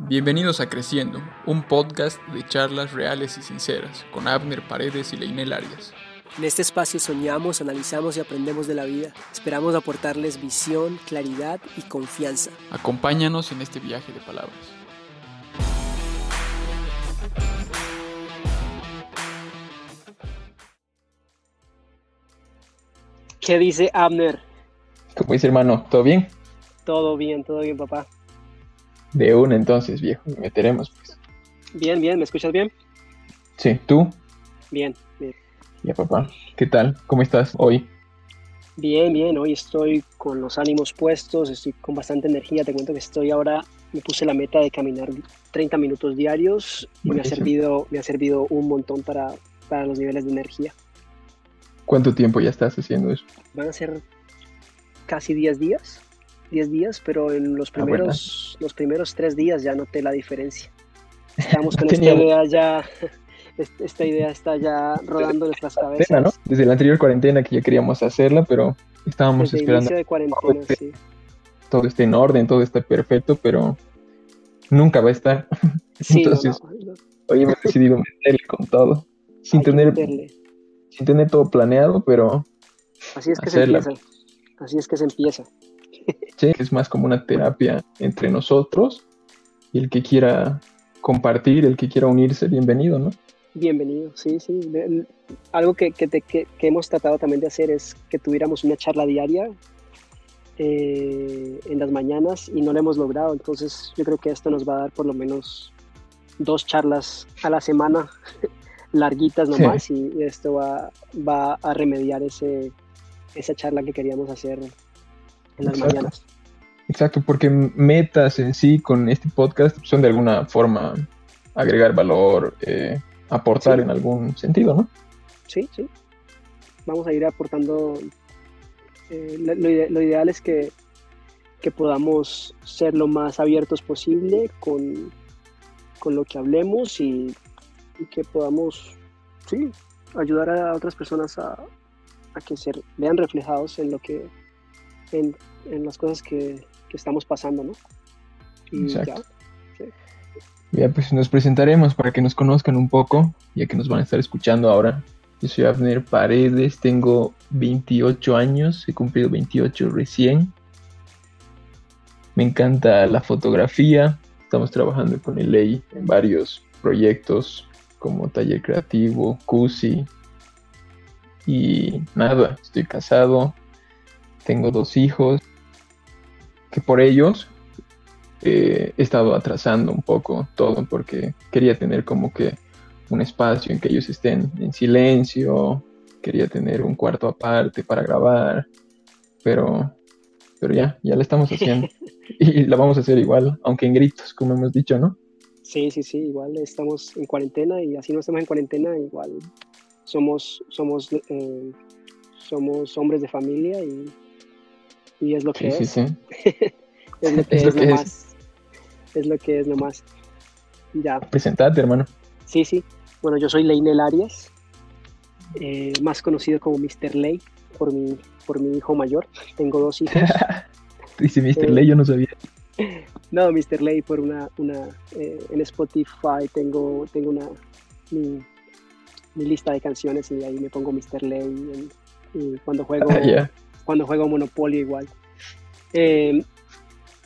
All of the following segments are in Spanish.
Bienvenidos a Creciendo, un podcast de charlas reales y sinceras con Abner Paredes y Leinel Arias. En este espacio soñamos, analizamos y aprendemos de la vida. Esperamos aportarles visión, claridad y confianza. Acompáñanos en este viaje de palabras. ¿Qué dice Abner? ¿Cómo dice hermano? ¿Todo bien? Todo bien, todo bien, papá. De una entonces, viejo, meteremos pues. Bien, bien, ¿me escuchas bien? Sí, ¿tú? Bien, bien. Ya, papá. ¿Qué tal? ¿Cómo estás hoy? Bien, bien, hoy estoy con los ánimos puestos, estoy con bastante energía. Te cuento que estoy ahora, me puse la meta de caminar 30 minutos diarios y me ha, servido, me ha servido un montón para, para los niveles de energía. ¿Cuánto tiempo ya estás haciendo eso? Van a ser casi 10 días. 10 días, pero en los primeros, los primeros 3 días ya noté la diferencia. Estamos con esta idea ya, esta idea está ya rodando en nuestras cabezas. ¿no? Desde la anterior cuarentena que ya queríamos hacerla, pero estábamos Desde esperando. De cuarentena, todo, sí. todo esté en orden, todo está perfecto, pero nunca va a estar. Sí, Entonces, no, no, hoy hemos decidido meterle con todo, sin hay tener, meterle. sin tener todo planeado, pero Así es que hacerla. se empieza. Así es que se empieza. Sí, es más como una terapia entre nosotros y el que quiera compartir, el que quiera unirse, bienvenido, ¿no? Bienvenido, sí, sí. Algo que, que, te- que- que hemos tratado también de hacer es que tuviéramos una charla diaria eh, en las mañanas y no lo hemos logrado. Entonces yo creo que esto nos va a dar por lo menos dos charlas a la semana, larguitas Sí. nomás, y esto va, va a remediar ese, esa charla que queríamos hacer en las Exacto. mañanas. Exacto, porque metas en sí con este podcast son de alguna forma agregar valor, eh, aportar Sí. en algún sentido, ¿no? Sí, sí. Vamos a ir aportando. eh, lo, lo ideal es que, que podamos ser lo más abiertos posible con, con lo que hablemos y, y que podamos, sí, ayudar a otras personas a, a que se vean reflejados en lo que, en, en las cosas que, que estamos pasando, ¿no? Y Exacto. ya. Ya pues nos presentaremos para que nos conozcan un poco, ya que nos van a estar escuchando ahora. Yo soy Abner Paredes, tengo 28 años, he cumplido 28 recién. Me encanta la fotografía, estamos trabajando con el ley en varios proyectos como Taller Creativo, CUSI. Y nada, estoy casado, tengo dos hijos, que por ellos eh, he estado atrasando un poco todo porque quería tener como que un espacio en que ellos estén en silencio, quería tener un cuarto aparte para grabar, pero, pero ya, ya la estamos haciendo y la vamos a hacer igual, aunque en gritos, como hemos dicho, ¿no? Sí, sí, sí, igual estamos en cuarentena y así no estamos en cuarentena, igual somos, somos, eh, somos hombres de familia y, y es lo que Sí, es. sí. Es lo que Es es, lo que es. lo que es nomás. Ya, Presentate, hermano. sí, sí. Bueno, yo soy Leinel Arias, eh, más conocido como Mr. Lake por mi, por mi hijo mayor. Tengo dos hijos. Dice Mr. Eh, Ley, yo no sabía. No, Mr. Lay por una, una eh, en Spotify tengo, tengo una mi, mi lista de canciones y ahí me pongo Mr. En- y cuando juego Ah. Cuando juego Monopoly igual. Eh,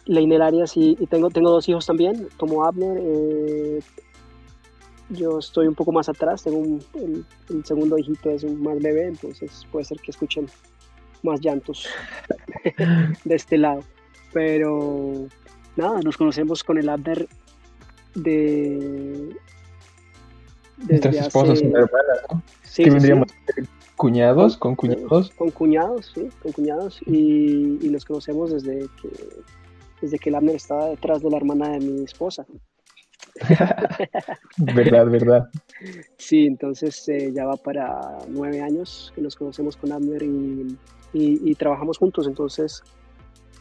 Leinel Arias y, y tengo, tengo dos hijos también, como Abner. eh, yo estoy un poco más atrás, tengo un- el, el segundo hijito es un más bebé, entonces puede ser que escuchen más llantos de este lado. Pero nada, nos conocemos con el Abner de... Nuestras desde esposas hace- hermanas, ¿no? Sí, sí. Cuñados, con cuñados. Con cuñados, sí, con cuñados. Y, y nos conocemos desde que, desde que estaba detrás de la hermana de mi esposa. verdad, verdad. Sí, entonces eh, ya va para nueve años que nos conocemos con Abner y, y- y trabajamos juntos. Entonces,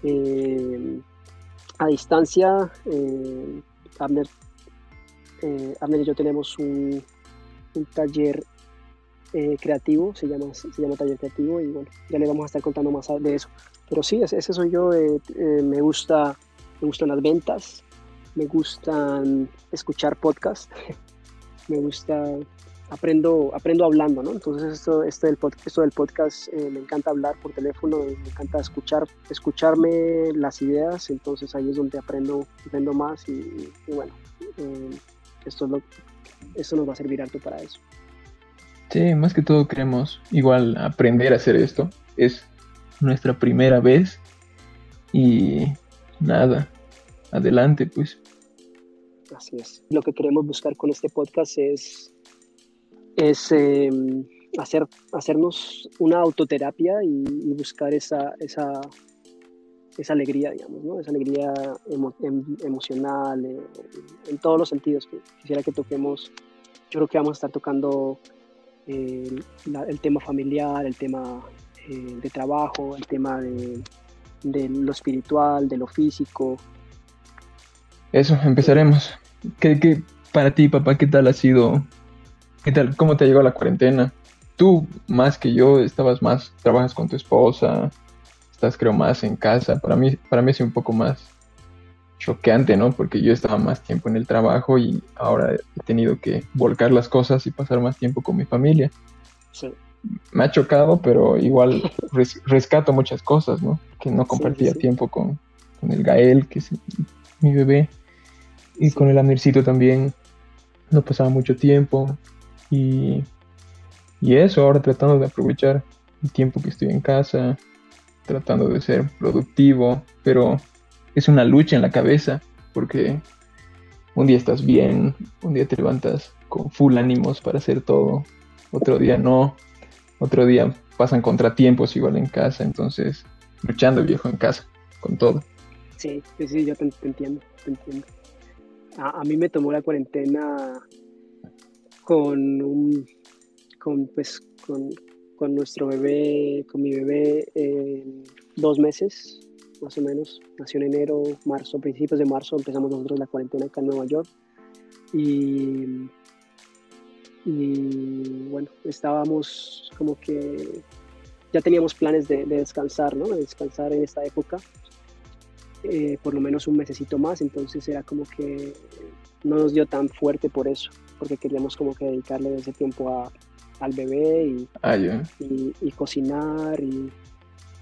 eh, a distancia, eh, Abner, eh, Abner y yo tenemos un, un taller eh, creativo, se llama, se llama Taller Creativo, y bueno, ya le vamos a estar contando más de eso. Pero sí, ese, ese soy yo, eh, eh, me, gusta, me gustan las ventas, me gustan escuchar podcasts, me gusta, aprendo, aprendo hablando, ¿no? Entonces esto, esto, del, podcast, esto del podcast eh, me encanta hablar por teléfono, me encanta escuchar, escucharme las ideas, entonces ahí es donde aprendo, aprendo más y, bueno, esto, es lo, esto nos va a servir harto para eso. Sí, más que todo queremos igual aprender a hacer esto. Es nuestra primera vez y nada, adelante pues. Así es. Lo que queremos buscar con este podcast es, es em, hacer, hacernos una autoterapia y, buscar esa, esa, esa, alegría, digamos, ¿no? esa alegría em, emocional en todos los sentidos. Quisiera que toquemos, yo creo que vamos a estar tocando el, tema familiar, el tema eh, de trabajo, el tema de, lo espiritual, de lo físico. Eso, empezaremos. ¿Qué, qué, para ti, papá, qué tal ha sido? ¿Qué tal? ¿Cómo te llegó la cuarentena? Tú, más que yo, estabas más, trabajas con tu esposa, estás creo más en casa. Para mí, para mí sido un poco más choqueante, ¿no? Porque yo estaba más tiempo en el trabajo y ahora he tenido que volcar las cosas y pasar más tiempo con mi familia. Sí. Me ha chocado, pero igual rescato muchas cosas, ¿no? Que no compartía tiempo con, el Gael, que es mi bebé, y con el Amircito también no pasaba mucho tiempo. Y, y eso, ahora tratando de aprovechar el tiempo que estoy en casa, tratando de ser productivo, pero es una lucha en la cabeza, porque un día estás bien, un día te levantas con full ánimos para hacer todo, otro día no, otro día pasan contratiempos igual en casa, entonces luchando viejo en casa, con todo. Sí, sí, sí yo te, entiendo, te entiendo. A, mí me tomó la cuarentena con un, con, pues, con, con nuestro bebé, con mi bebé, en dos meses, más o menos. Nació en enero, marzo, principios de marzo empezamos nosotros la cuarentena acá en Nueva York. Y, y bueno, estábamos como que ya teníamos planes de, descansar, ¿no? De descansar en esta época, eh, por lo menos un mesecito más, entonces era como que no nos dio tan fuerte por eso, porque queríamos como que dedicarle ese tiempo a, al bebé y, ah, y, y, cocinar y,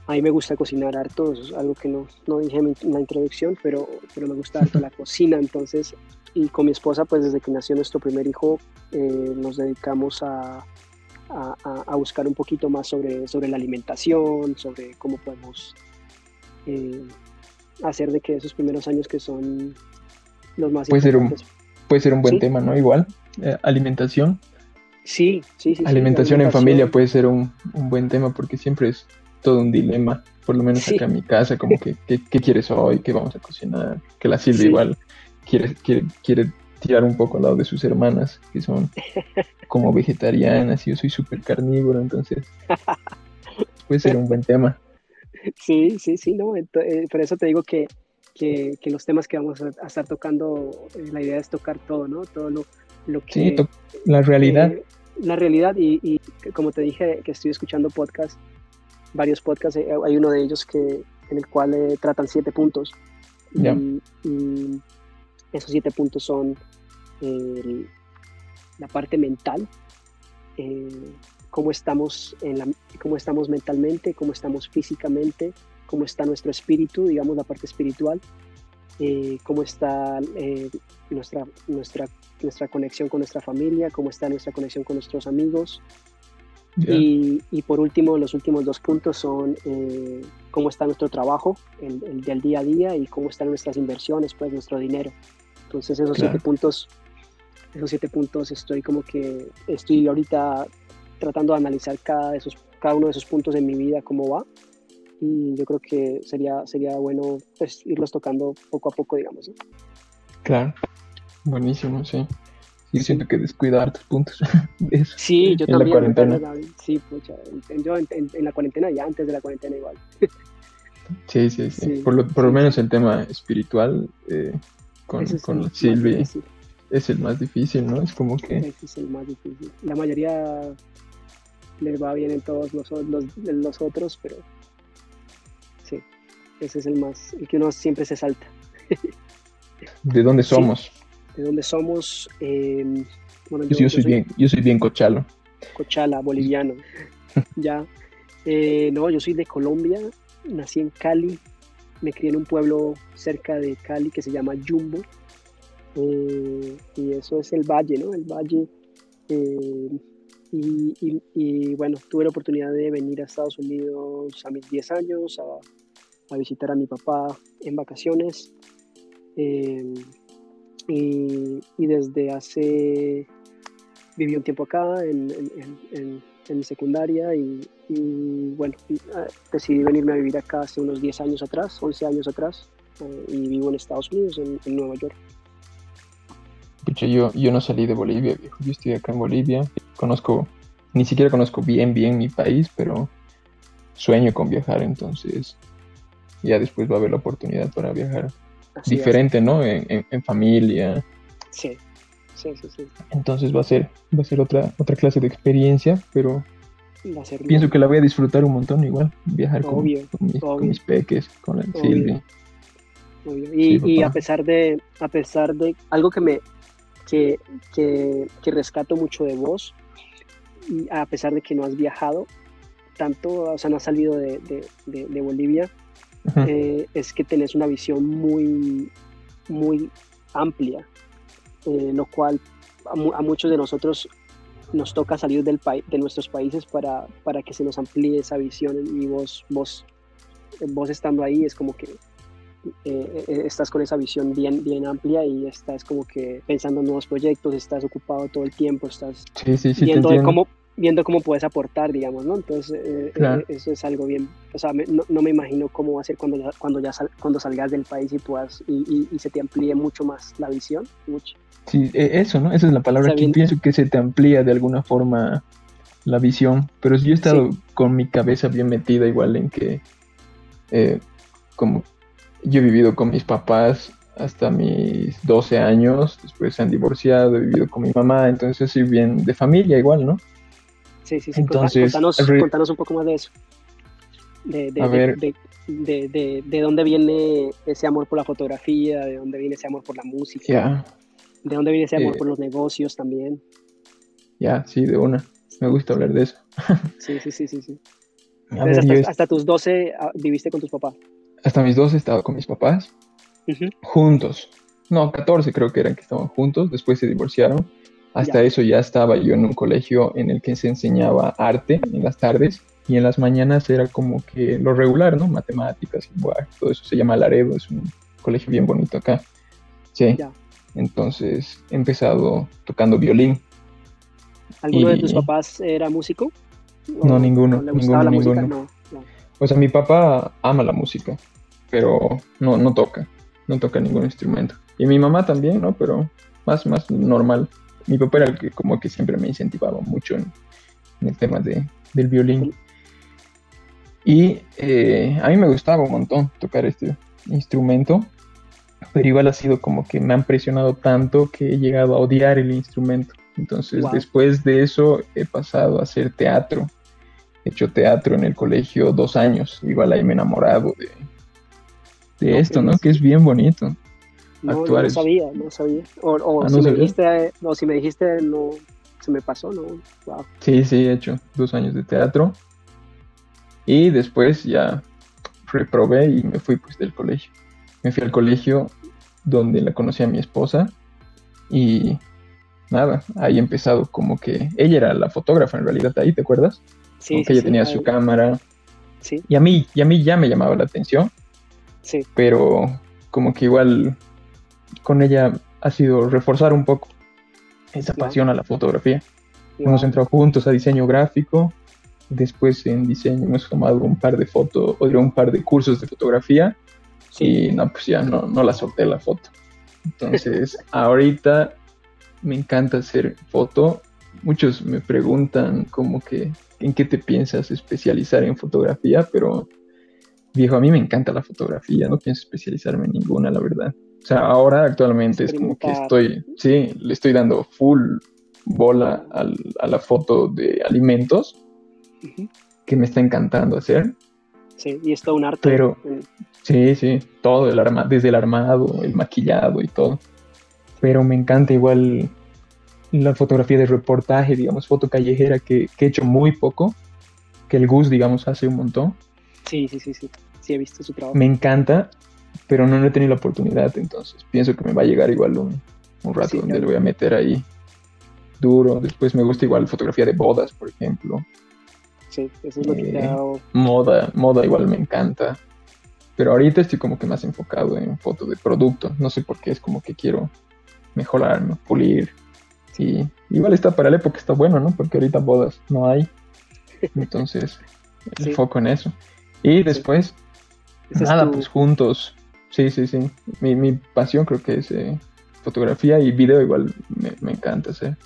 a mí me gusta cocinar harto, es algo que no, no dije en la introducción, pero, pero me gusta harto la cocina, entonces, y con mi esposa, pues desde que nació nuestro primer hijo, eh, nos dedicamos a, a, a, buscar un poquito más sobre, sobre la alimentación, sobre cómo podemos eh, hacer de que esos primeros años que son los más puede importantes. Ser un, puede ser un buen tema, ¿no? Igual, eh, alimentación. Sí, sí, sí. Alimentación, en familia puede ser un, un buen tema porque siempre es todo un dilema, por lo menos acá en mi casa, como que, ¿qué, quieres hoy? ¿Qué vamos a cocinar? Que la Silvia igual quiere, quiere, quiere tirar un poco al lado de sus hermanas, que son como vegetarianas, y yo soy súper carnívoro, entonces puede ser un buen tema. Sí, sí, sí, no, eh, por eso te digo que, que, los temas que vamos a, estar tocando, eh, la idea es tocar todo, ¿no? Todo lo, lo que... Sí, la realidad. Eh, la realidad y, y, como te dije que estoy escuchando podcast varios podcasts, eh, hay uno de ellos que, en el cual eh, tratan siete puntos. Y, esos siete puntos son la parte mental, eh, cómo, estamos en la, cómo estamos mentalmente, cómo estamos físicamente, cómo está nuestro espíritu, digamos la parte espiritual, cómo está nuestra, nuestra, nuestra conexión con nuestra familia, cómo está nuestra conexión con nuestros amigos, y, y, por último, los últimos dos puntos son eh, cómo está nuestro trabajo, el, del día a día y cómo están nuestras inversiones, pues nuestro dinero. Entonces esos siete puntos, esos siete puntos estoy como que estoy ahorita tratando de analizar cada, de esos, cada uno de esos puntos en mi vida, cómo va. Y yo creo que sería, sería bueno pues, irlos tocando poco a poco, digamos. Claro, buenísimo, sí. Yo siento que descuidar tus puntos. sí, yo también. En la cuarentena. Sí, pucha, yo en, la cuarentena y antes de la cuarentena igual. sí, sí, sí, Por, lo, por lo menos el tema espiritual eh, con, con Silvi es el más difícil, ¿no? Es como que... Ese es el más difícil. La mayoría les va bien en todos los, los, los otros, pero sí, ese es el más, el que uno siempre se salta. ¿De dónde somos? ¿De dónde somos? Eh, bueno, yo, yo, soy bien, yo soy bien cochalo. Cochala, boliviano. ya. Eh, no, yo soy de Colombia, nací en Cali, me crié en un pueblo cerca de Cali que se llama Jumbo. Eh, y eso es el valle, ¿no? El valle. Eh, y, bueno, tuve la oportunidad de venir a Estados Unidos a mis 10 años a, visitar a mi papá en vacaciones. Y, desde hace viví un tiempo acá en, en, en, secundaria y, bueno, ah, decidí venirme a vivir acá hace unos 10 años atrás, 11 años atrás, eh, y vivo en Estados Unidos, en, Nueva York. Pucha, yo, yo no salí de Bolivia, viejo. Yo estoy acá en Bolivia. Conozco, ni siquiera conozco bien, bien mi país, pero sueño con viajar, entonces ya después va a haber la oportunidad para viajar diferente, ¿no? En, en, familia. Sí, entonces va a ser, va a ser otra, otra clase de experiencia, pero pienso que la voy a disfrutar un montón igual, viajar con, mis, peques, con la Silvia. Y, a pesar de, a pesar de algo que me que, que, rescato mucho de vos, y a pesar de que no has viajado tanto, o sea, no has salido de, Bolivia, eh, es que tenés una visión muy, muy amplia eh, lo cual a, muchos de nosotros nos toca salir del de nuestros países para, para que se nos amplíe esa visión y vos, vos, vos estando ahí es como que eh, estás con esa visión bien, bien amplia y estás como que pensando en nuevos proyectos, estás ocupado todo el tiempo, estás viendo cómo viendo cómo puedes aportar, digamos, ¿no? Entonces, eso es algo bien, o sea, no, me imagino cómo va a ser cuando ya, cuando ya cuando salgas del país y puedas, y, y, se te amplíe mucho más la visión, mucho. Sí, e, eso, ¿no? Esa es la palabra que pienso que se te amplía de alguna forma la visión. Pero yo he estado con mi cabeza bien metida igual en que, eh, como yo he vivido con mis papás hasta mis 12 años, después se han divorciado, he vivido con mi mamá, entonces soy bien de familia igual, ¿no? Sí, sí, sí. Entonces, contanos, un poco más de eso. De, de, de, de, dónde viene ese amor por la fotografía, de dónde viene ese amor por la música. Ya. ¿De dónde viene ese amor por los negocios también? Ya, sí, de una. Me gusta hablar de eso. sí, sí, sí, sí. sí. hasta, hasta, tus 12 ah, viviste con tus papás. Hasta mis 12 estaba con mis papás. Juntos. No, 14 creo que eran que estaban juntos. Después se divorciaron. Hasta eso ya estaba yo en un colegio en el que se enseñaba arte en las tardes y en las mañanas era como que lo regular, ¿no? Matemáticas, igual, todo eso se llama Laredo, es un colegio bien bonito acá. Sí. Ya. Entonces he empezado tocando violín. ¿Alguno de tus papás era músico? No, ninguno. ninguno, ninguno. O sea, mi papá ama la música, pero no, no toca. No toca ningún instrumento. Y mi mamá también, ¿no? Pero más, más normal. Mi papá era el que como que siempre me incentivaba mucho en, el tema de, del violín. Y eh, a mí me gustaba un montón tocar este instrumento pero igual ha sido como que me han presionado tanto que he llegado a odiar el instrumento. Entonces, después de eso, he pasado a hacer teatro. He hecho teatro en el colegio dos años. Igual ahí me he enamorado de, de esto, ¿no? Que es bien bonito. No, no sabía, no sabía. O, ah, si, me dijiste, o si me dijiste, no, se me pasó, ¿no? Wow. Sí, sí, he hecho dos años de teatro. Y después ya reprobé y me fui pues del colegio. Me fui al colegio donde la conocí a mi esposa y nada, ahí empezado como que ella era la fotógrafa en realidad ahí, ¿te acuerdas? Sí, ella tenía su cámara. Sí. Y a mí, y a mí ya me llamaba la atención. Sí. Pero como que igual con ella ha sido reforzar un poco esa pasión a la fotografía. Hemos entrado juntos a diseño gráfico, después en diseño hemos tomado un par de fotos, o un par de cursos de fotografía y no, pues ya no, no la solté la foto. Entonces, ahorita me encanta hacer foto. Muchos me preguntan como que en qué te piensas especializar en fotografía, pero viejo, a mí me encanta la fotografía, no pienso especializarme en ninguna, la verdad. O sea, ahora actualmente es como que estoy, sí, le estoy dando full bola a la foto de alimentos, que me está encantando hacer. Sí, y es todo un arte. Pero, sí, sí, todo, el arma, desde el armado, el maquillado y todo. Pero me encanta igual la fotografía de reportaje, digamos, foto callejera que, que he hecho muy poco, que el Gus, digamos, hace un montón. Sí, sí, sí, sí, sí, he visto su trabajo. Me encanta, pero no, he tenido la oportunidad, entonces pienso que me va a llegar igual un, un rato donde le voy a meter ahí duro. Después me gusta igual fotografía de bodas, por ejemplo. Sí, eso es lo que Eh. Moda, moda igual me encanta. Pero ahorita estoy como que más enfocado en foto de producto. No sé por qué, es como que quiero mejorarme, pulir. Sí, igual está para la época, está bueno, ¿no? Porque ahorita bodas no hay. Entonces, Sí. enfoco en eso. Y después, es nada, tu- pues juntos. Sí, sí, sí. Mi, mi pasión creo que es eh, fotografía y video igual me, me encanta hacer.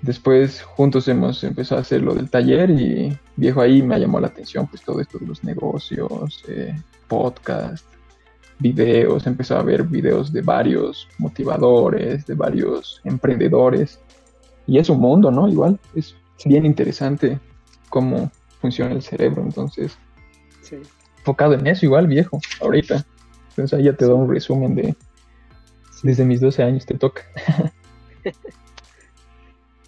Después juntos hemos empezado a hacer lo del taller y viejo ahí me llamó la atención pues todo esto de los negocios, eh, podcast, videos, empezó a ver videos de varios motivadores, de varios emprendedores y es un mundo, ¿no? Igual es bien interesante cómo funciona el cerebro, entonces Sí. enfocado en eso igual viejo, ahorita. Entonces ahí ya te doy un resumen de desde mis 12 años te toca.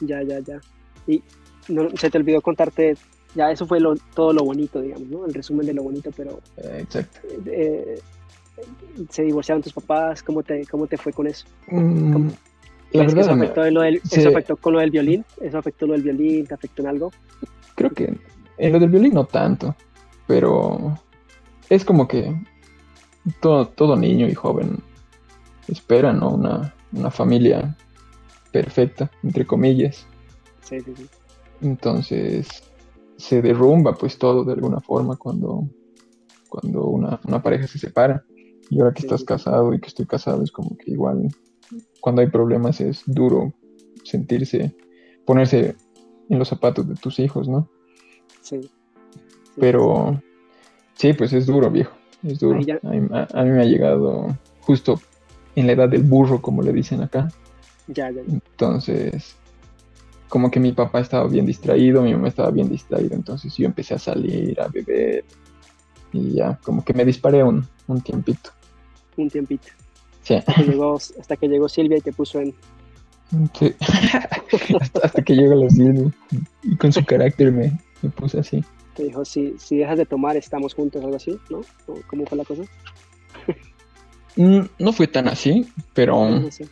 Ya, ya, ya. Y no, se te olvidó contarte, ya eso fue lo, todo lo bonito, digamos, ¿no? El resumen de lo bonito, pero exacto. eh, se divorciaron tus papás, ¿cómo te, cómo te fue con eso? Mm, la ¿Crees que verdad, eso afectó, lo del- eso afectó con lo del violín? ¿Eso afectó lo del violín? ¿Te afectó en algo? creo que en lo del violín no tanto, pero es como que todo, todo niño y joven espera, ¿no? Una, una familia perfecta, entre comillas. Sí, sí, sí. Entonces se derrumba pues todo de alguna forma cuando, cuando una, una pareja se separa. Y ahora que Sí, estás sí. casado y que estoy casado es como que igual cuando hay problemas es duro sentirse, ponerse en los zapatos de tus hijos, ¿no? sí. Sí, Pero sí, pues es duro, viejo. Es duro. Ahí ya- A mí, a- a mí me ha llegado justo en la edad del burro, como le dicen acá. Ya, ya, ya. Entonces, como que mi papá estaba bien distraído, mi mamá estaba bien distraída, entonces yo empecé a salir, a beber y ya, como que me disparé un, un tiempito. Un tiempito. Sí, Hasta que, llegó, hasta que llegó Silvia y te puso en... sí. hasta, hasta que llegó la Silvia y con su carácter me, me puse así. Te dijo, si, si dejas de tomar, estamos juntos, algo así, ¿no? ¿O ¿Cómo fue la cosa? Mm, No fue tan así, pero... No sé.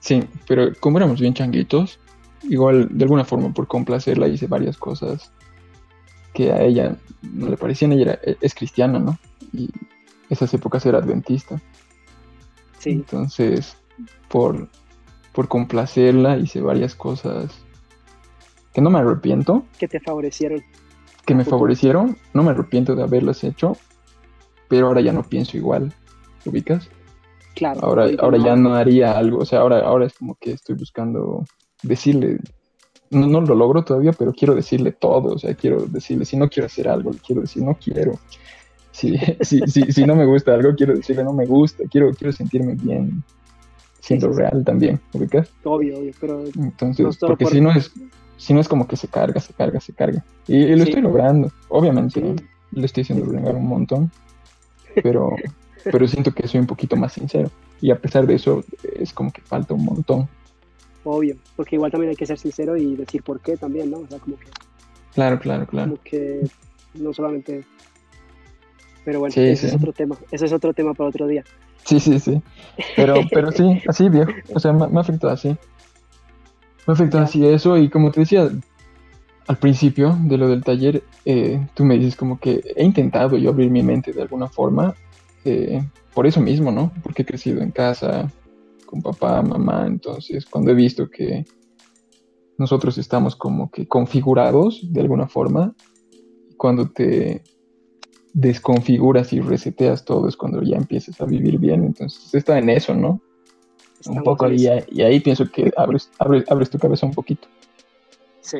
Sí, pero como éramos bien changuitos, igual de alguna forma por complacerla hice varias cosas que a ella no le parecían. Ella era- es cristiana, ¿no? Y esas épocas era adventista. Sí, Entonces, por, por complacerla hice varias cosas que no me arrepiento, que te favorecieron. Que me favorecieron. No me arrepiento de haberlas hecho, pero ahora ya no pienso igual. ¿Te ubicas? Claro. Ahora, ahora ya no haría algo, o sea, ahora, ahora es como que estoy buscando decirle, no, no lo logro todavía, pero quiero decirle todo, o sea, quiero decirle, si no quiero hacer algo, le quiero decir, no quiero. Si, si, si, si no me gusta algo, quiero decirle, no me gusta, quiero, quiero sentirme bien siendo Sí, sí, sí. real también, ¿ubicas? Obvio, obvio, pero Entonces, No porque por- si no es, si no es como que se carga, se carga, se carga. Y, y lo Sí. estoy logrando, obviamente, Sí. le estoy haciendo renegar un montón, pero, pero siento que soy un poquito más sincero. Y a pesar de eso, es como que falta un montón. obvio. Porque igual también hay que ser sincero y decir por qué también, ¿no? O sea, como que, Claro, claro, claro. como que no solamente... Pero bueno, Sí, ese es otro tema. Ese es otro tema para otro día. Sí, sí, sí. Pero, pero sí, así, viejo. O sea, me, me ha afectado así. Me Ya. así eso. Y como te decía al principio de lo del taller, eh, tú me dices como que he intentado yo abrir mi mente de alguna forma. eh, por eso mismo, ¿no? Porque he crecido en casa, con papá, mamá. Entonces, cuando he visto que nosotros estamos como que configurados de alguna forma, cuando te desconfiguras y reseteas todo es cuando ya empiezas a vivir bien. Entonces, está en eso, ¿no? Un poco y, ahí- y ahí pienso que abres, abres, abres tu cabeza un poquito. Sí,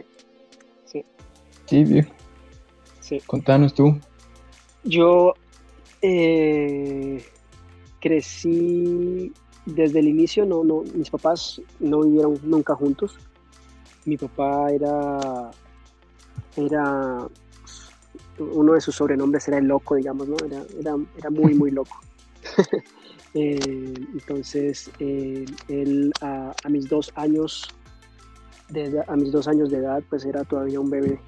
Sí, viejo. sí. Contanos tú. Yo eh, crecí desde el inicio, no, no, mis papás no vivieron nunca juntos. Mi papá era, era uno de sus sobrenombres era el loco, digamos, ¿no? Era, era, era muy, muy loco. Eh, entonces, eh, él a, mis dos años de a mis dos años de edad, pues era todavía un bebé.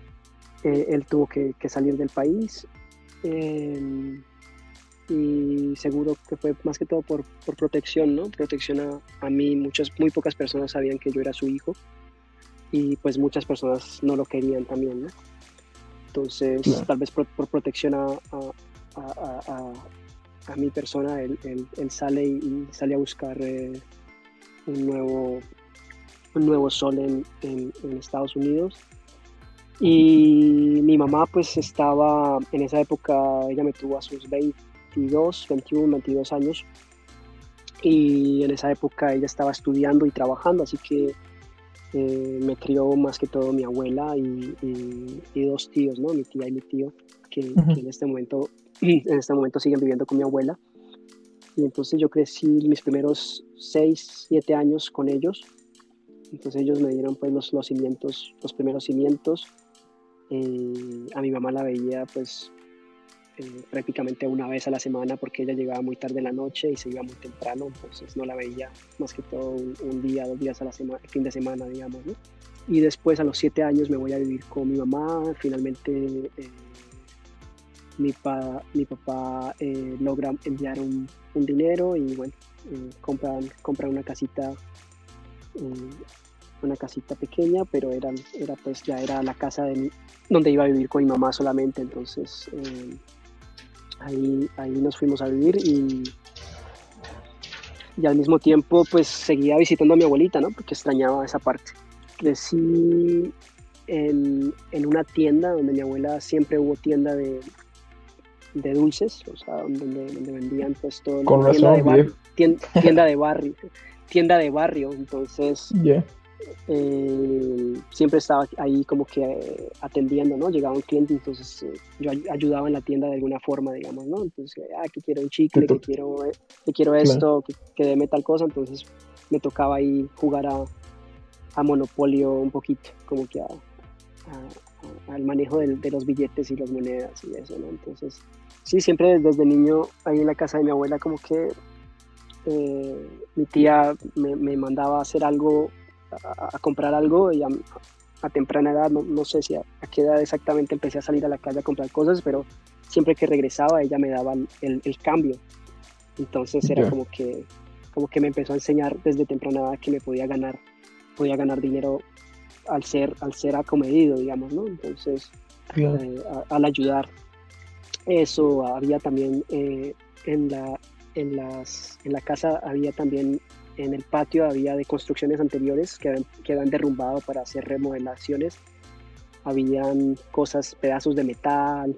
Eh, él tuvo que, salir del país y seguro que fue más que todo por, por protección, ¿no? Protección a, a, mí. Muchas, muy pocas personas sabían que yo era su hijo y pues muchas personas no lo querían también, ¿no? Entonces, tal vez por, protección a, a, mi persona, él, sale y, sale a buscar eh, un, nuevo, un nuevo sol en, en, Estados Unidos. Y mi mamá pues estaba, en esa época, ella me tuvo a sus 22, 21, 22 años. Y en esa época ella estaba estudiando y trabajando, así que eh, me crió más que todo mi abuela y, dos tíos, ¿no? Mi tía y mi tío, que, en este momento en este momento siguen viviendo con mi abuela. Y entonces yo crecí mis primeros seis, siete años con ellos. Entonces ellos me dieron pues los, los cimientos, los primeros cimientos. Eh, a mi mamá la veía pues eh, prácticamente una vez a la semana porque ella llegaba muy tarde en la noche y se iba muy temprano, entonces no la veía más que todo un, día, dos días a la semana, fin de semana, digamos. ¿no? Y después a los siete años me voy a vivir con mi mamá, finalmente eh, mi, pa, mi papá eh, logra enviar un, un, dinero y bueno, compran, compran una casita una casita pequeña, pero era, era pues ya era la casa de donde iba a vivir con mi mamá solamente, entonces ahí, ahí nos fuimos a vivir y, y al mismo tiempo pues seguía visitando a mi abuelita, ¿no? Porque extrañaba esa parte. Crecí en, en una tienda donde mi abuela siempre hubo tienda de, de dulces, o sea, donde, donde vendían pues todo. Con tienda, de barrio, tienda, de barrio, tienda de barrio, entonces eh, siempre estaba ahí como que eh, atendiendo, ¿no? Llegaba un cliente, entonces eh, yo ayudaba en la tienda de alguna forma, digamos, ¿no? Entonces, ah, que quiero un chicle, que quiero, que quiero esto, que, que deme tal cosa, entonces me tocaba ahí jugar a, a Monopolio un poquito, como que a, al manejo de, de, los billetes y las monedas y eso, ¿no? Entonces, sí, siempre desde niño ahí en la casa de mi abuela como que mi tía me, me mandaba a hacer algo a, comprar algo y a, temprana edad, no, sé si a, qué edad exactamente empecé a salir a la calle a comprar cosas, pero siempre que regresaba ella me daba el, cambio. Entonces era como que como que me empezó a enseñar desde temprana edad que me podía ganar podía ganar dinero al ser al ser acomedido, digamos, ¿no? Entonces eh, al ayudar eso había también eh, en la en las en la casa había también en el patio había de construcciones anteriores que habían, que habían derrumbado para hacer remodelaciones. Habían cosas, pedazos de metal,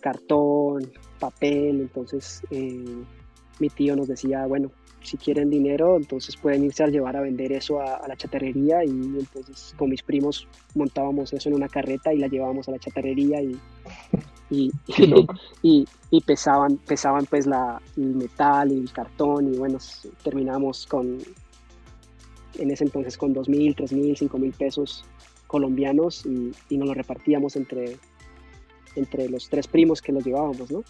cartón, papel. Entonces eh, mi tío nos decía, bueno, si quieren dinero, entonces pueden irse a llevar a vender eso a, la chatarrería y entonces con mis primos montábamos eso en una carreta y la llevábamos a la chatarrería y, y, y, pesaban, pesaban pues la, el metal y el cartón y bueno, terminamos con, en ese entonces con dos mil, tres mil, cinco mil pesos colombianos y, y, nos lo repartíamos entre, entre los tres primos que los llevábamos, ¿no?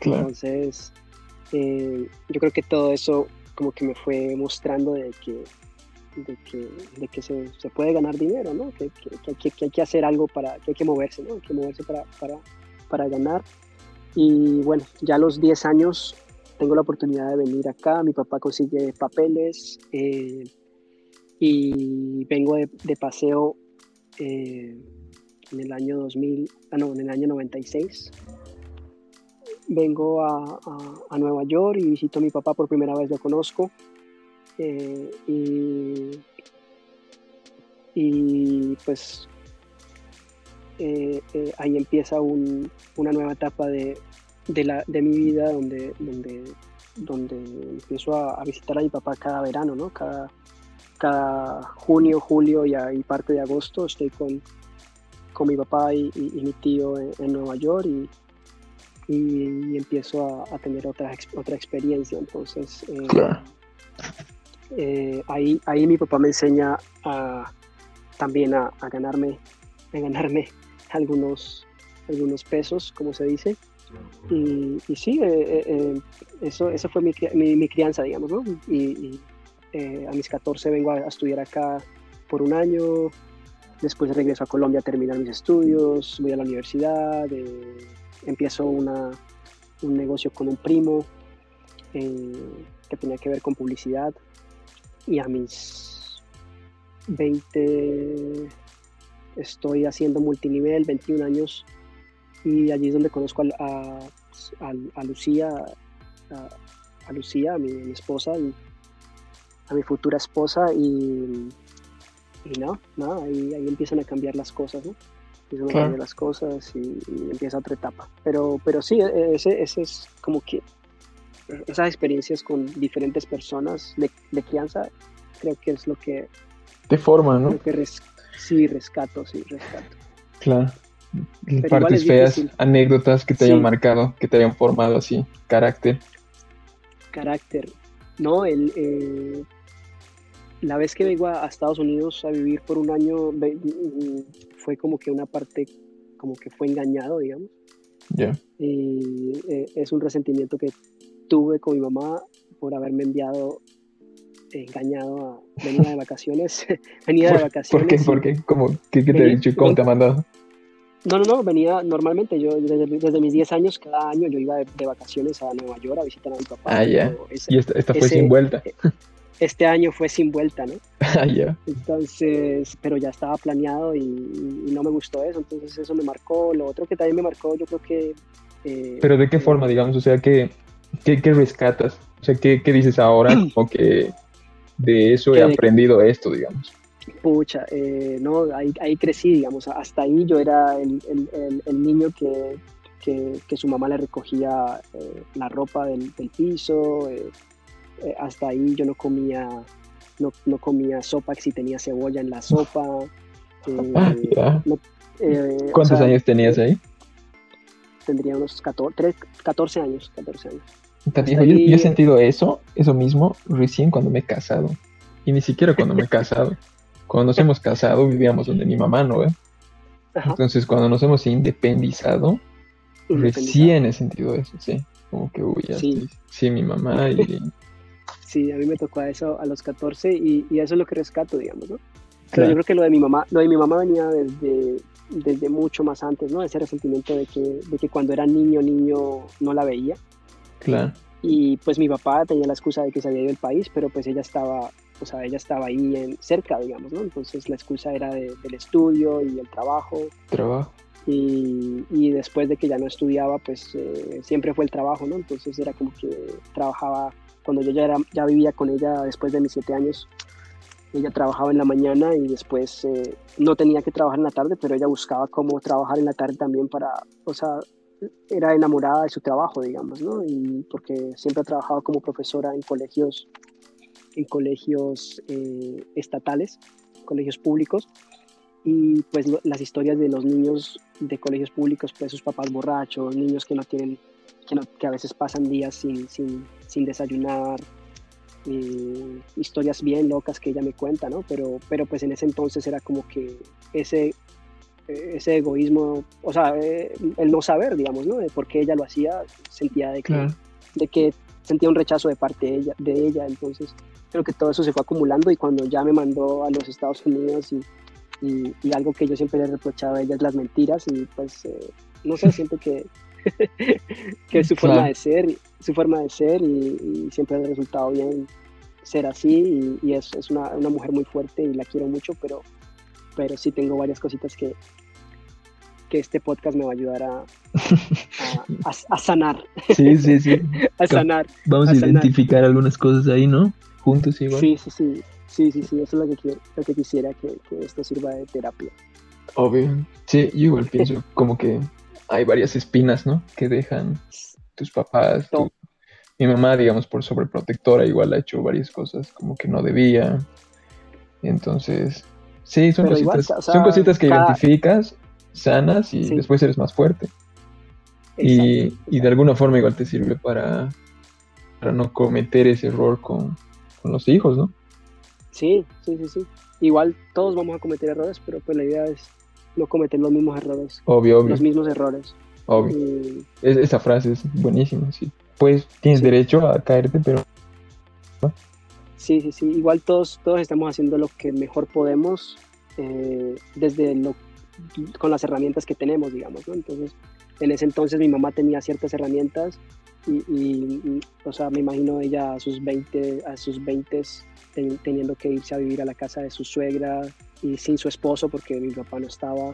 Entonces, eh, yo creo que todo eso como que me fue mostrando de que, de que, se, puede ganar dinero, ¿no? Que, hay que hacer algo para, que hay que moverse, ¿no? Hay que moverse para, para, para ganar. Y bueno, ya a los 10 años tengo la oportunidad de venir acá, mi papá consigue papeles eh, y vengo de, de paseo eh, en el año 2000, ah, no, en el año 96. Vengo a, a, Nueva York y visito a mi papá por primera vez, lo conozco. Eh, y, y pues eh, eh, ahí empieza una nueva etapa de, la, de, mi vida donde, donde, donde empiezo a, visitar a mi papá cada verano, ¿no? Cada, cada junio, julio y, y parte de agosto estoy con, con mi papá y, mi tío en, Nueva York y, y, empiezo a, tener otra, otra experiencia. Entonces, eh, ahí, ahí mi papá me enseña a, también a, a ganarme, a ganarme algunos, algunos pesos, como se dice. Y, y sí, eh, eh, eso, eso fue mi, mi, crianza, digamos, ¿no? Y, a mis 14 vengo a, estudiar acá por un año, después regreso a Colombia a terminar mis estudios, voy a la universidad, empiezo una, un negocio con un primo que tenía que ver con publicidad y a mis 20 estoy haciendo multinivel, 21 años, y allí es donde conozco a, a, Lucía, a, Lucía, a mi, esposa, a mi futura esposa, y, y no, nada, ahí, ahí, empiezan a cambiar las cosas. Cambiar las cosas y, empieza otra etapa. Pero, pero sí, e, ese, ese es como que esas experiencias con diferentes personas de, de crianza, creo que es lo que... Te forma, ¿no? sí, rescato, sí, rescato. Claro. Partes feas, anécdotas que te hayan marcado, que te hayan formado así, carácter. Carácter. No, el, eh, la vez que vengo a, Estados Unidos a vivir por un año mm, fue como que una parte, como que fue engañado, digamos. Ya. Y eh, es un resentimiento que tuve con mi mamá por haberme enviado engañado a venir de vacaciones. venía de vacaciones. ¿Por qué? ¿Por qué? ¿Qué, te ha dicho? ¿Cómo te ha mandado? No, no, no, venía normalmente. Yo desde, mis 10 años, cada año yo iba de, vacaciones a Nueva York a visitar a mi papá. Ah, ya. y esta, fue sin vuelta. Eh, este año fue sin vuelta, ¿no? Ah, ya. Entonces, pero ya estaba planeado y, no me gustó eso. Entonces, eso me marcó. Lo otro que también me marcó, yo creo que. Eh, pero ¿de qué forma, digamos? O sea, ¿qué, qué, qué rescatas? O sea, ¿qué, qué dices ahora? o que de eso he aprendido esto, digamos. Pucha, eh, no, ahí, ahí, crecí, digamos, hasta ahí yo era el, el, el, niño que, que, que, su mamá le recogía eh, la ropa del, del piso, eh, hasta ahí yo no comía, no, no, comía sopa si tenía cebolla en la sopa. Ah, ¿Cuántos años tenías ahí? Tendría unos 14, 14 años, 14 años yo, he sentido eso, eso mismo, recién cuando me he casado. Y ni siquiera cuando me he casado. Cuando nos hemos casado, vivíamos donde mi mamá, ¿no? Entonces, cuando nos hemos independizado, recién he sentido eso, sí. Como que, uy, ya sí. sí, mi mamá y... Sí, a mí me tocó eso a los 14 y, eso es lo que rescato, digamos, ¿no? Pero yo creo que lo de mi mamá, lo de mi mamá venía desde, desde mucho más antes, ¿no? Ese resentimiento de que, de que cuando era niño, niño no la veía Claro. Y pues mi papá tenía la excusa de que se había ido del país, pero pues ella estaba, o sea, ella estaba ahí en, cerca, digamos, ¿no? Entonces la excusa era del estudio y el trabajo. Trabajo. Y, y, después de que ya no estudiaba, pues eh, siempre fue el trabajo, ¿no? Entonces era como que trabajaba, cuando yo ya, era, ya vivía con ella después de mis siete años, ella trabajaba en la mañana y después eh, no tenía que trabajar en la tarde, pero ella buscaba cómo trabajar en la tarde también para, o sea, era enamorada de su trabajo, digamos, ¿no? Y porque siempre ha trabajado como profesora en colegios, en colegios eh, estatales, colegios públicos, y pues las historias de los niños de colegios públicos, pues sus papás borrachos, niños que no tienen, que, que a veces pasan días sin, sin, sin desayunar, eh, historias bien locas que ella me cuenta, ¿no? Pero, pero pues en ese entonces era como que ese ese egoísmo, o sea, eh, el no saber, digamos, ¿no? De por qué ella lo hacía, sentía de que, de que sentía un rechazo de parte de ella, de ella, entonces creo que todo eso se fue acumulando y cuando ya me mandó a los Estados Unidos y, y, algo que yo siempre le he reprochado a ella es las mentiras y pues, eh, no sé, siento que, que es su forma de ser, su forma de ser y, siempre ha resultado bien ser así y, es, es una, una mujer muy fuerte y la quiero mucho, pero pero sí tengo varias cositas que, que este podcast me va a ayudar a, a, sanar. Sí, sí, sí. a sanar. Vamos a, identificar algunas cosas ahí, ¿no? Juntos igual. Sí, sí, sí. Sí, sí, sí. Eso es lo que, quiero, lo que quisiera que, esto sirva de terapia. Obvio. Sí, yo igual pienso como que hay varias espinas, ¿no? Que dejan tus papás. Mi mamá, digamos, por sobreprotectora, igual ha hecho varias cosas como que no debía. Entonces, Sí, son cositas, son cositas que identificas, sanas y después eres más fuerte. y, de alguna forma igual te sirve para, para no cometer ese error con, los hijos, ¿no? Sí, sí, sí, sí. Igual todos vamos a cometer errores, pero pues la idea es no cometer los mismos errores. Obvio, obvio. Los mismos errores. Obvio. Y, Es- esa frase es buenísima, sí. Pues tienes Sí. derecho a caerte, pero sí, sí, sí. Igual todos, todos estamos haciendo lo que mejor podemos eh, desde lo, con las herramientas que tenemos, digamos, ¿no? Entonces, en ese entonces mi mamá tenía ciertas herramientas y, y, y, o sea, me imagino ella a sus 20, a sus 20 ten- teniendo que irse a vivir a la casa de su suegra y sin su esposo porque mi papá no estaba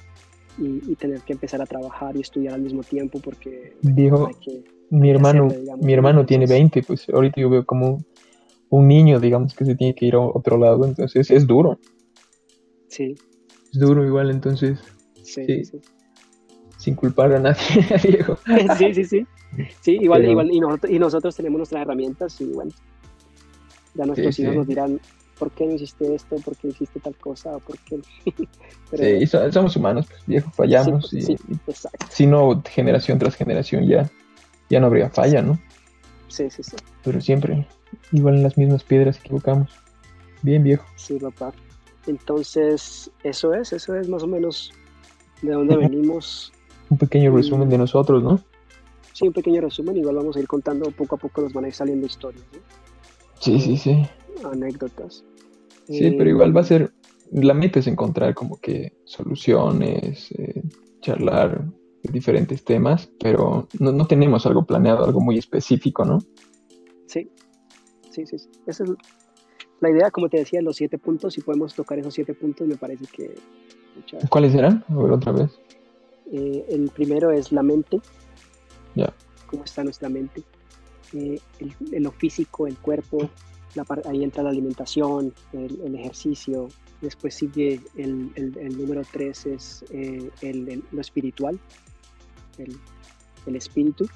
y, y tener que empezar a trabajar y estudiar al mismo tiempo porque dijo, que, mi hermano, hacerle, digamos, mi hermano tiene entonces- 20, pues ahorita yo veo como un niño, digamos, que se tiene que ir a otro lado, entonces es duro, sí, es duro igual, entonces, sí, Sí. sí. sin culpar a nadie, Diego. sí, sí, sí. Sí, igual, Pero- igual, y nosotros, y nosotros tenemos nuestras herramientas y bueno, ya nuestros Sí, hijos nos dirán, ¿por qué no hiciste esto? ¿Por qué hiciste tal cosa? ¿O ¿Por qué? Pero, Sí, so- somos humanos, pues viejo, fallamos sí, y, sí, y exacto. si no, generación tras generación ya, ya no habría falla, ¿no? Sí, sí, sí, Pero siempre, igual en las mismas piedras equivocamos. Bien, viejo. sí, papá. Entonces, eso es, eso es más o menos de dónde venimos. Un pequeño resumen de nosotros, ¿no? Sí, un pequeño resumen, igual vamos a ir contando poco a poco, nos van a ir saliendo historias, ¿no? Sí, sí, sí. Anécdotas. Sí, Eh, pero igual va a ser, la meta es encontrar como que soluciones, eh, charlar de diferentes temas, pero no, no tenemos algo planeado, algo muy específico, ¿no? Sí, sí, sí. sí. Esa es la idea, como te decía, los siete puntos. Si podemos tocar esos siete puntos, me parece que. ¿Cuáles serán? A ver otra vez. Eh, el primero es la mente. Ya. ¿Cómo está nuestra mente? Eh, el, en lo físico, el cuerpo. La ahí entra la alimentación, el, el ejercicio. Después sigue el, el- el número tres, es eh, lo espiritual, el, el espíritu.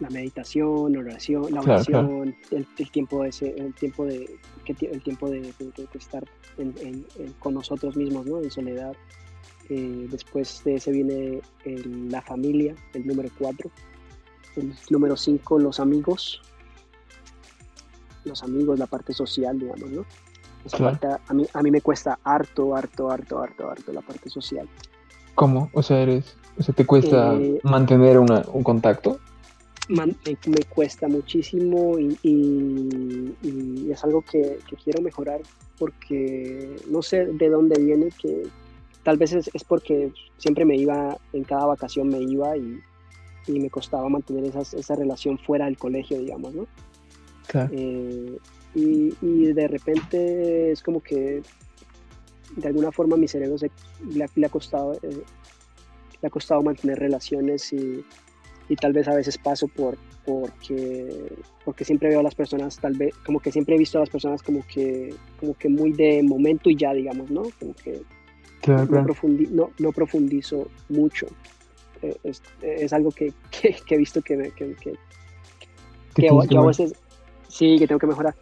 La meditación, oración, la Claro, claro. oración, El, tiempo ese, el tiempo de, el tiempo de, de- de- de estar en- en- en- con nosotros mismos, ¿no? En soledad. Eh, después de ese viene la familia, el número 4. El número 5, los amigos. Los amigos, la parte social, digamos, ¿no? Esa Claro. parte a, mí, a mí me cuesta harto, harto, harto, harto, harto la parte social. ¿Cómo? O sea, eres, o sea, te cuesta Eh, mantener una, un contacto. Man- me, me cuesta muchísimo y, y- y es algo que, que quiero mejorar porque no sé de dónde viene, que tal vez es, es porque siempre me iba, en cada vacación me iba y, y me costaba mantener esas- esa relación fuera del colegio, digamos, ¿no? Claro. Eh, y, y de repente es como que de alguna forma mi cerebro se, le, ha, le ha costado eh, le ha costado mantener relaciones y, y tal vez a veces paso por porque porque siempre veo a las personas tal vez como que siempre he visto a las personas como que como que muy de momento y ya digamos no como que Claro, no, claro. profundi- no, no profundizo mucho Eh, es, es algo que, que- que he visto que, me- que, que yo a veces sí que tengo que mejorar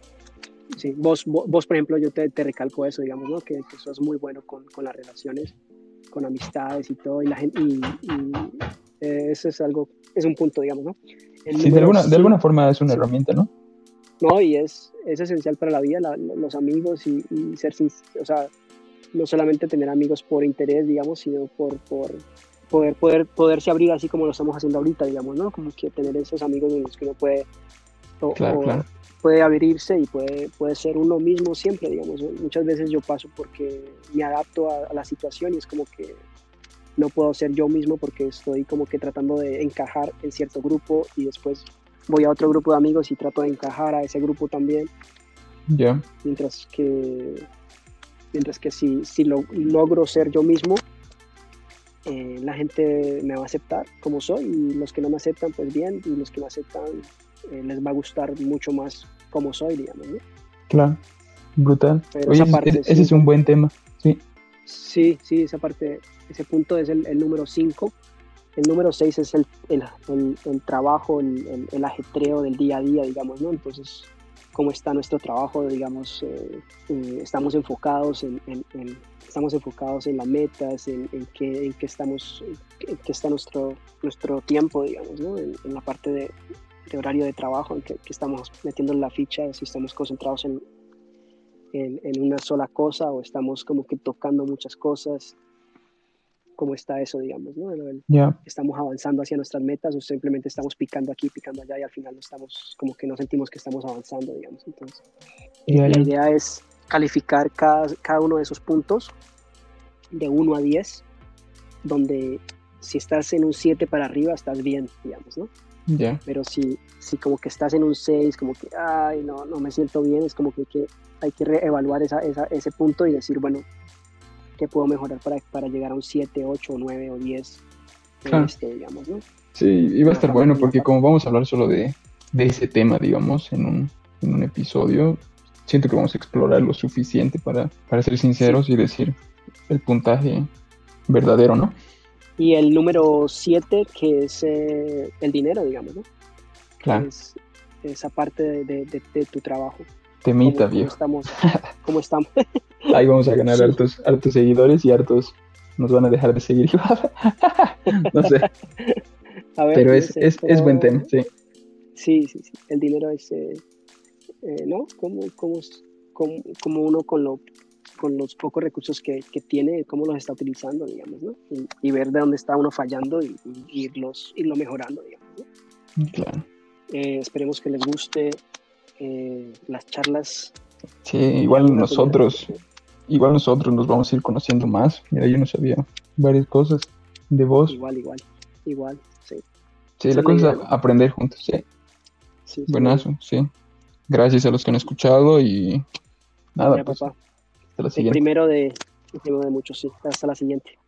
sí vos vos, vos, por ejemplo yo te, te recalco eso digamos no que, que sos muy bueno con, con las relaciones con amistades y todo y la gente y, y, eh, eso es algo es un punto digamos no El Sí, de alguna, de cinco- alguna forma es una sí. herramienta, ¿no? no, y es, es esencial para la vida, la- los amigos y, y ser sin, o sea, no solamente tener amigos por interés, digamos, sino por, por poder, poder, poderse abrir así como lo estamos haciendo ahorita, digamos, ¿no? Como que tener esos amigos en los que uno puede, o- Claro, o claro. Puede abrirse y puede, puede ser uno mismo siempre, digamos. Muchas veces yo paso porque me adapto a, a la situación y es como que no puedo ser yo mismo porque estoy como que tratando de encajar en cierto grupo y después voy a otro grupo de amigos y trato de encajar a ese grupo también, Ya. mientras que mientras que si, si lo, logro ser yo mismo, eh, la gente me va a aceptar como soy y los que no me aceptan, pues bien, y los que me aceptan eh, les va a gustar mucho más como soy, digamos, ¿no? Claro. Brutal. Pero Oye, esa ese, parte ese- sí. ese es un buen tema. Sí. Sí, sí, esa parte, ese punto es el, el número 5. El número 6 es el, el, el- trabajo, el, ajetreo del día a día, digamos, ¿no? Entonces, ¿cómo está nuestro trabajo? Digamos, eh, eh, estamos enfocados en, en- en- estamos enfocados en las metas, en, en qué, qué estamos, en qué está nuestro, nuestro tiempo, digamos, ¿no? En la parte de, de horario de trabajo, en que, que estamos metiendo la ficha, si estamos concentrados en, en, en una sola cosa o estamos como que tocando muchas cosas. cómo está eso, digamos, ¿no? El- Ya, estamos avanzando hacia nuestras metas o simplemente estamos picando aquí, picando allá y al final no estamos, como que no sentimos que estamos avanzando, digamos. Entonces, ya, la ya. idea es calificar cada, cada uno de esos puntos de 1 a 10, donde si estás en un 7 para arriba, estás bien, digamos, ¿no? Pero si, si como que estás en un 6, como que, ay, no, no me siento bien, es como que hay que, hay que reevaluar esa, esa- ese punto y decir, bueno, ¿qué puedo mejorar para, para llegar a un 7, 8, 9 o 10 en Claro. esto, digamos, ¿no? Sí, iba a estar bueno porque como vamos a hablar solo de, de ese tema, digamos, en un, en un episodio, siento que vamos a explorar lo suficiente para, para ser sinceros y decir el puntaje verdadero, ¿no? Y el número 7, que es eh, el dinero, digamos, ¿no? Claro, Es esa parte de, de- de- de tu trabajo. temita, ¿Cómo, cómo viejo. estamos? ¿Cómo estamos? Ahí vamos a ganar Sí. hartos, hartos seguidores y hartos nos van a dejar de seguir. no sé, A ver, pero es, es, es buen tema, sí. Sí, sí, sí. El dinero es, eh, eh, ¿no? Como, como, como, como uno con, lo, con los pocos recursos que, que tiene, cómo los está utilizando, digamos, ¿no? Y, y ver de dónde está uno fallando y, y irlos, irlo mejorando, digamos, ¿no? Claro. Eh, esperemos que les guste eh, las charlas. Sí, igual nosotros, igual nosotros nos vamos a ir conociendo más. Mira, yo no sabía varias cosas de vos. Igual, igual, igual, sí. Sí, Esa la cosa es aprender juntos, sí. sí sí. Buenazo, sí. Gracias a los que han escuchado y nada, pues papá. Hasta la El siguiente. primero de, el primero de muchos, sí. Hasta la siguiente.